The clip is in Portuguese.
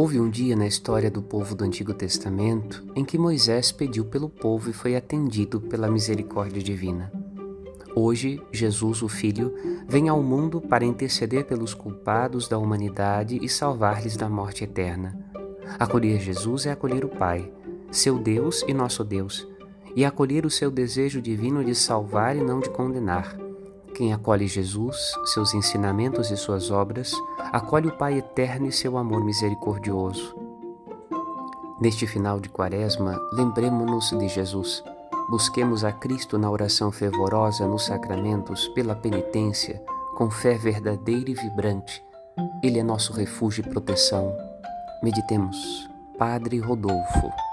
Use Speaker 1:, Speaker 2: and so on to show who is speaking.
Speaker 1: Houve um dia na história do povo do Antigo Testamento em que Moisés pediu pelo povo e foi atendido pela misericórdia divina. Hoje, Jesus, o Filho, vem ao mundo para interceder pelos culpados da humanidade e salvar-lhes da morte eterna. Acolher Jesus é acolher o Pai, seu Deus e nosso Deus, e acolher o seu desejo divino de salvar e não de condenar. Quem acolhe Jesus, seus ensinamentos e suas obras, acolhe o Pai eterno e seu amor misericordioso. Neste final de Quaresma, lembremos-nos de Jesus. Busquemos a Cristo na oração fervorosa nos sacramentos, pela penitência, com fé verdadeira e vibrante. Ele é nosso refúgio e proteção. Meditemos. Padre Rodolfo.